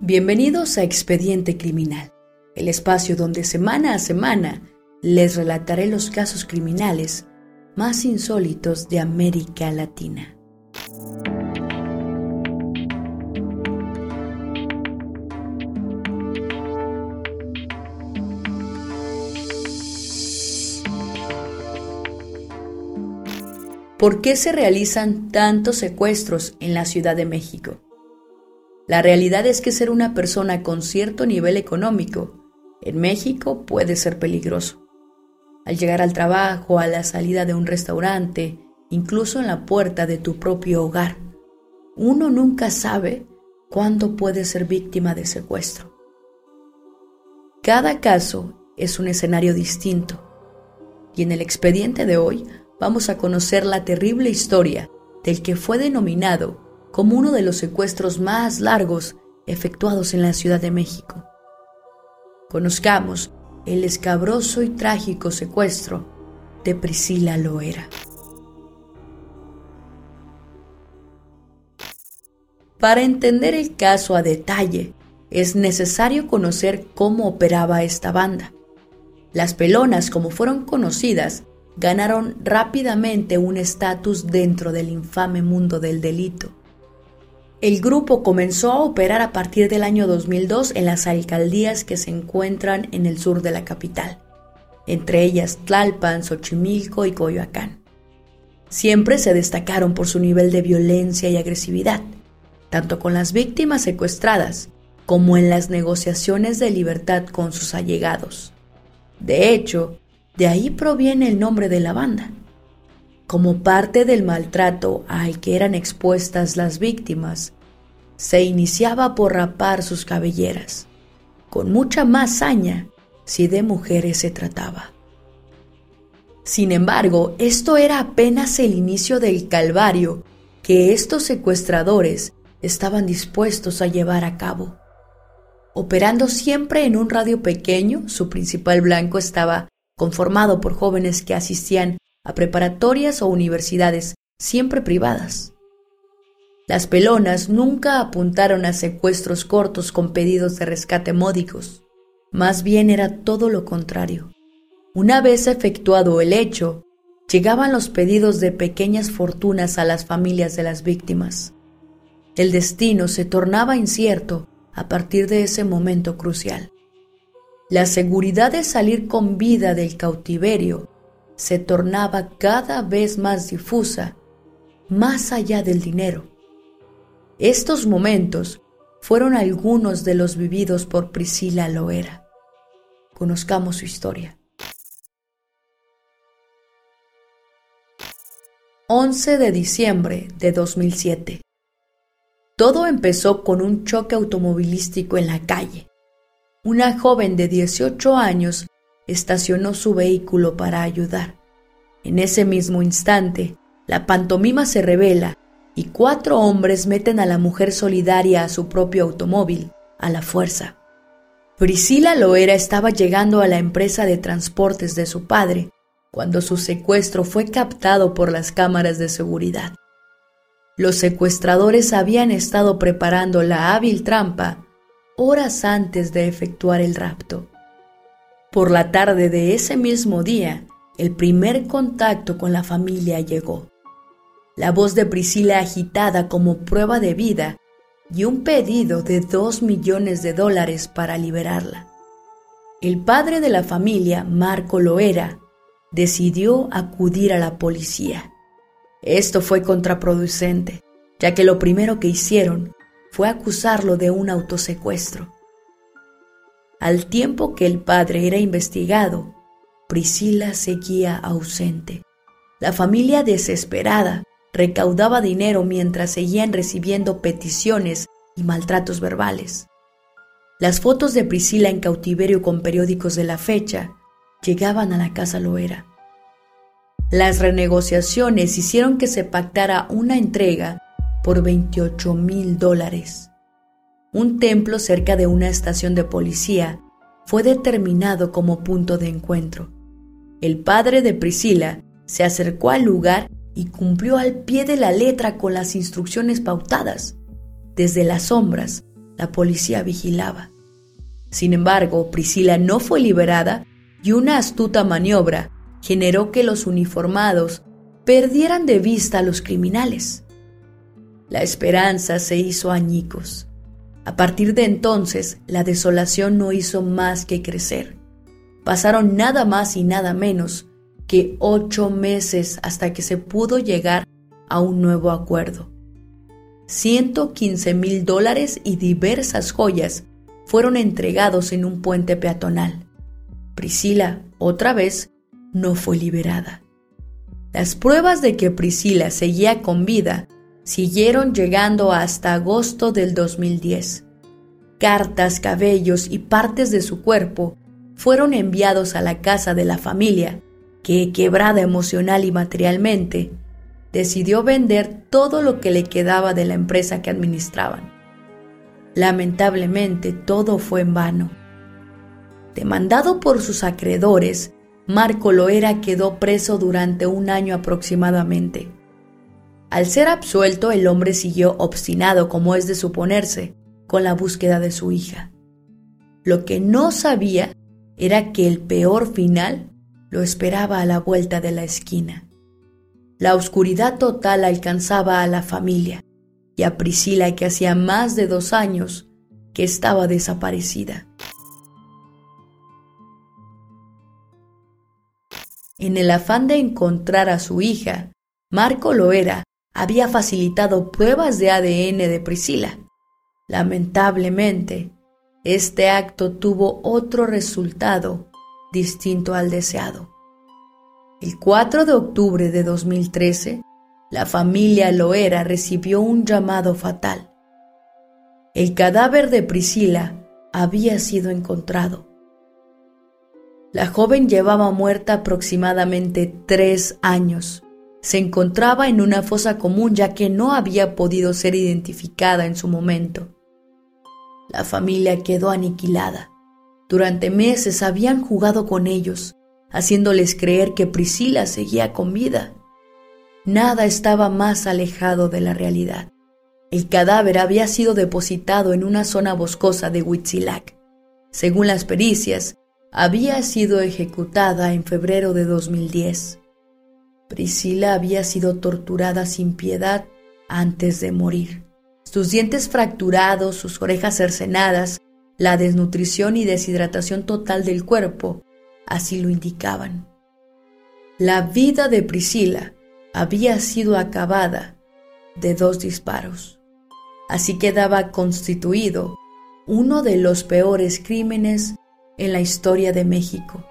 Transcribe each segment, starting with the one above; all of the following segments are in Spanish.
Bienvenidos a Expediente Criminal, el espacio donde semana a semana les relataré los casos criminales más insólitos de América Latina. ¿Por qué se realizan tantos secuestros en la Ciudad de México? La realidad es que ser una persona con cierto nivel económico en México puede ser peligroso. Al llegar al trabajo, a la salida de un restaurante, incluso en la puerta de tu propio hogar, uno nunca sabe cuándo puede ser víctima de secuestro. Cada caso es un escenario distinto y en el expediente de hoy vamos a conocer la terrible historia del que fue denominado como uno de los secuestros más largos efectuados en la Ciudad de México. Conozcamos el escabroso y trágico secuestro de Priscila Loera. Para entender el caso a detalle, es necesario conocer cómo operaba esta banda. Las pelonas, como fueron conocidas, ganaron rápidamente un estatus dentro del infame mundo del delito el grupo comenzó a operar a partir del año 2002 en las alcaldías que se encuentran en el sur de la capital, entre ellas Tlalpan, Xochimilco y Coyoacán. Siempre se destacaron por su nivel de violencia y agresividad, tanto con las víctimas secuestradas como en las negociaciones de libertad con sus allegados. De hecho, de ahí proviene el nombre de la banda. Como parte del maltrato al que eran expuestas las víctimas, se iniciaba por rapar sus cabelleras, con mucha más saña si de mujeres se trataba. Sin embargo, esto era apenas el inicio del calvario que estos secuestradores estaban dispuestos a llevar a cabo. Operando siempre en un radio pequeño, su principal blanco estaba conformado por jóvenes que asistían a preparatorias o universidades, siempre privadas. Las pelonas nunca apuntaron a secuestros cortos con pedidos de rescate módicos. Más bien era todo lo contrario. Una vez efectuado el hecho, llegaban los pedidos de pequeñas fortunas a las familias de las víctimas. El destino se tornaba incierto a partir de ese momento crucial. La seguridad de salir con vida del cautiverio se tornaba cada vez más difusa, más allá del dinero. Estos momentos fueron algunos de los vividos por Priscila Loera. Conozcamos su historia. 11 de diciembre de 2007. Todo empezó con un choque automovilístico en la calle. Una joven de 18 años estacionó su vehículo para ayudar. En ese mismo instante, la pantomima se revela y cuatro hombres meten a la mujer solidaria a su propio automóvil, a la fuerza. Priscila Loera estaba llegando a la empresa de transportes de su padre cuando su secuestro fue captado por las cámaras de seguridad. Los secuestradores habían estado preparando la hábil trampa horas antes de efectuar el rapto. Por la tarde de ese mismo día, el primer contacto con la familia llegó. La voz de Priscila agitada como prueba de vida y un pedido de dos millones de dólares para liberarla. El padre de la familia, Marco Loera, decidió acudir a la policía. Esto fue contraproducente, ya que lo primero que hicieron fue acusarlo de un autosecuestro. Al tiempo que el padre era investigado, Priscila seguía ausente. La familia desesperada recaudaba dinero mientras seguían recibiendo peticiones y maltratos verbales. Las fotos de Priscila en cautiverio con periódicos de la fecha llegaban a la casa Loera. Las renegociaciones hicieron que se pactara una entrega por 28 mil dólares. Un templo cerca de una estación de policía fue determinado como punto de encuentro. El padre de Priscila se acercó al lugar y cumplió al pie de la letra con las instrucciones pautadas. Desde las sombras, la policía vigilaba. Sin embargo, Priscila no fue liberada y una astuta maniobra generó que los uniformados perdieran de vista a los criminales. La esperanza se hizo añicos. A partir de entonces, la desolación no hizo más que crecer. Pasaron nada más y nada menos que ocho meses hasta que se pudo llegar a un nuevo acuerdo. 115 mil dólares y diversas joyas fueron entregados en un puente peatonal. Priscila, otra vez, no fue liberada. Las pruebas de que Priscila seguía con vida siguieron llegando hasta agosto del 2010. Cartas, cabellos y partes de su cuerpo fueron enviados a la casa de la familia, que, quebrada emocional y materialmente, decidió vender todo lo que le quedaba de la empresa que administraban. Lamentablemente todo fue en vano. Demandado por sus acreedores, Marco Loera quedó preso durante un año aproximadamente. Al ser absuelto, el hombre siguió obstinado, como es de suponerse, con la búsqueda de su hija. Lo que no sabía era que el peor final lo esperaba a la vuelta de la esquina. La oscuridad total alcanzaba a la familia y a Priscila que hacía más de dos años que estaba desaparecida. En el afán de encontrar a su hija, Marco Loera había facilitado pruebas de ADN de Priscila. Lamentablemente, este acto tuvo otro resultado distinto al deseado. El 4 de octubre de 2013, la familia Loera recibió un llamado fatal. El cadáver de Priscila había sido encontrado. La joven llevaba muerta aproximadamente tres años. Se encontraba en una fosa común ya que no había podido ser identificada en su momento. La familia quedó aniquilada. Durante meses habían jugado con ellos, haciéndoles creer que Priscila seguía con vida. Nada estaba más alejado de la realidad. El cadáver había sido depositado en una zona boscosa de Huitzilac. Según las pericias, había sido ejecutada en febrero de 2010. Priscila había sido torturada sin piedad antes de morir. Sus dientes fracturados, sus orejas cercenadas, la desnutrición y deshidratación total del cuerpo así lo indicaban. La vida de Priscila había sido acabada de dos disparos. Así quedaba constituido uno de los peores crímenes en la historia de México.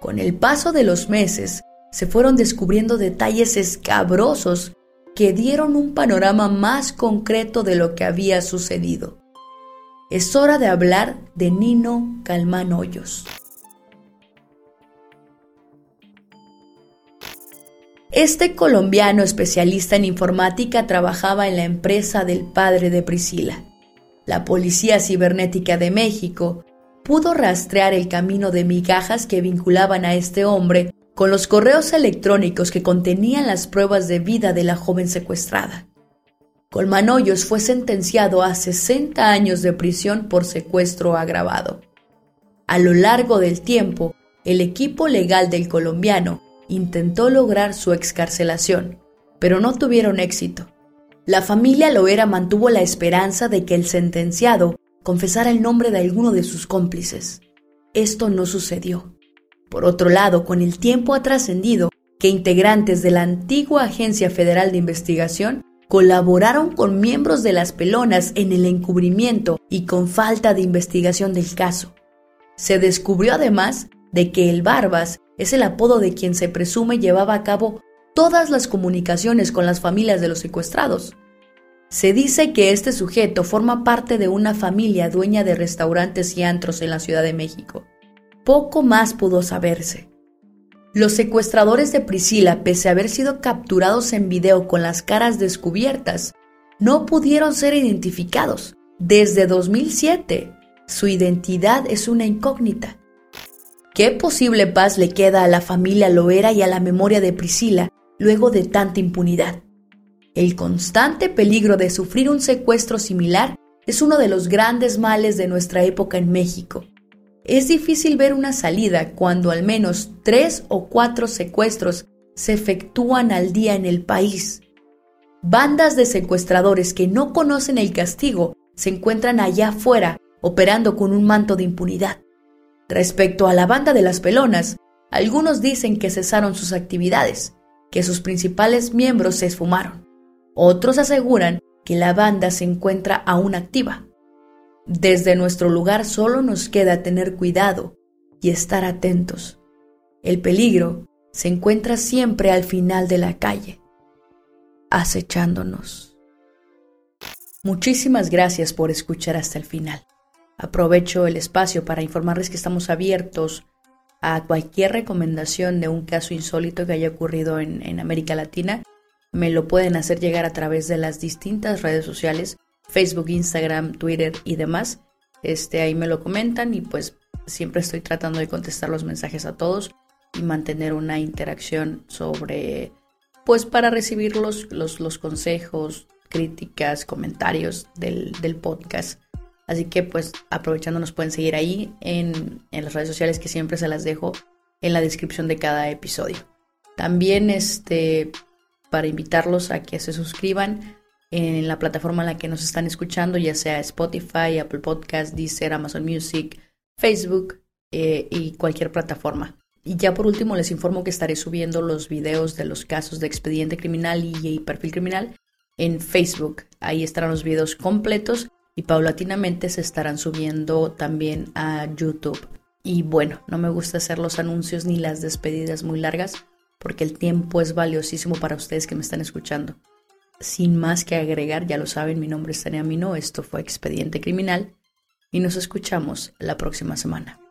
Con el paso de los meses se fueron descubriendo detalles escabrosos que dieron un panorama más concreto de lo que había sucedido. Es hora de hablar de Nino Calmán Hoyos. Este colombiano especialista en informática trabajaba en la empresa del padre de Priscila. La Policía Cibernética de México pudo rastrear el camino de migajas que vinculaban a este hombre con los correos electrónicos que contenían las pruebas de vida de la joven secuestrada. Colmanoyos fue sentenciado a 60 años de prisión por secuestro agravado. A lo largo del tiempo, el equipo legal del colombiano intentó lograr su excarcelación, pero no tuvieron éxito. La familia Loera mantuvo la esperanza de que el sentenciado confesara el nombre de alguno de sus cómplices. Esto no sucedió. Por otro lado, con el tiempo ha trascendido que integrantes de la antigua Agencia Federal de Investigación colaboraron con miembros de las pelonas en el encubrimiento y con falta de investigación del caso. Se descubrió además de que el Barbas es el apodo de quien se presume llevaba a cabo todas las comunicaciones con las familias de los secuestrados. Se dice que este sujeto forma parte de una familia dueña de restaurantes y antros en la Ciudad de México. Poco más pudo saberse. Los secuestradores de Priscila, pese a haber sido capturados en video con las caras descubiertas, no pudieron ser identificados. Desde 2007, su identidad es una incógnita. ¿Qué posible paz le queda a la familia Loera y a la memoria de Priscila luego de tanta impunidad? El constante peligro de sufrir un secuestro similar es uno de los grandes males de nuestra época en México. Es difícil ver una salida cuando al menos tres o cuatro secuestros se efectúan al día en el país. Bandas de secuestradores que no conocen el castigo se encuentran allá afuera operando con un manto de impunidad. Respecto a la banda de las pelonas, algunos dicen que cesaron sus actividades, que sus principales miembros se esfumaron. Otros aseguran que la banda se encuentra aún activa. Desde nuestro lugar solo nos queda tener cuidado y estar atentos. El peligro se encuentra siempre al final de la calle, acechándonos. Muchísimas gracias por escuchar hasta el final. Aprovecho el espacio para informarles que estamos abiertos a cualquier recomendación de un caso insólito que haya ocurrido en, América Latina me lo pueden hacer llegar a través de las distintas redes sociales, Facebook, Instagram, Twitter y demás. Este, ahí me lo comentan y pues siempre estoy tratando de contestar los mensajes a todos y mantener una interacción sobre, pues para recibir los, los, consejos, críticas, comentarios del, del, podcast. Así que pues aprovechando nos pueden seguir ahí en, en las redes sociales que siempre se las dejo en la descripción de cada episodio. También este, para invitarlos a que se suscriban en la plataforma en la que nos están escuchando, ya sea Spotify, Apple Podcast, Deezer, Amazon Music, Facebook eh, y cualquier plataforma. Y ya por último les informo que estaré subiendo los videos de los casos de expediente criminal y, perfil criminal en Facebook. Ahí estarán los videos completos y paulatinamente se estarán subiendo también a YouTube. Y bueno, no me gusta hacer los anuncios ni las despedidas muy largas, porque el tiempo es valiosísimo para ustedes que me están escuchando. Sin más que agregar, ya lo saben, mi nombre es Tania Mino, esto fue Expediente Criminal y nos escuchamos la próxima semana.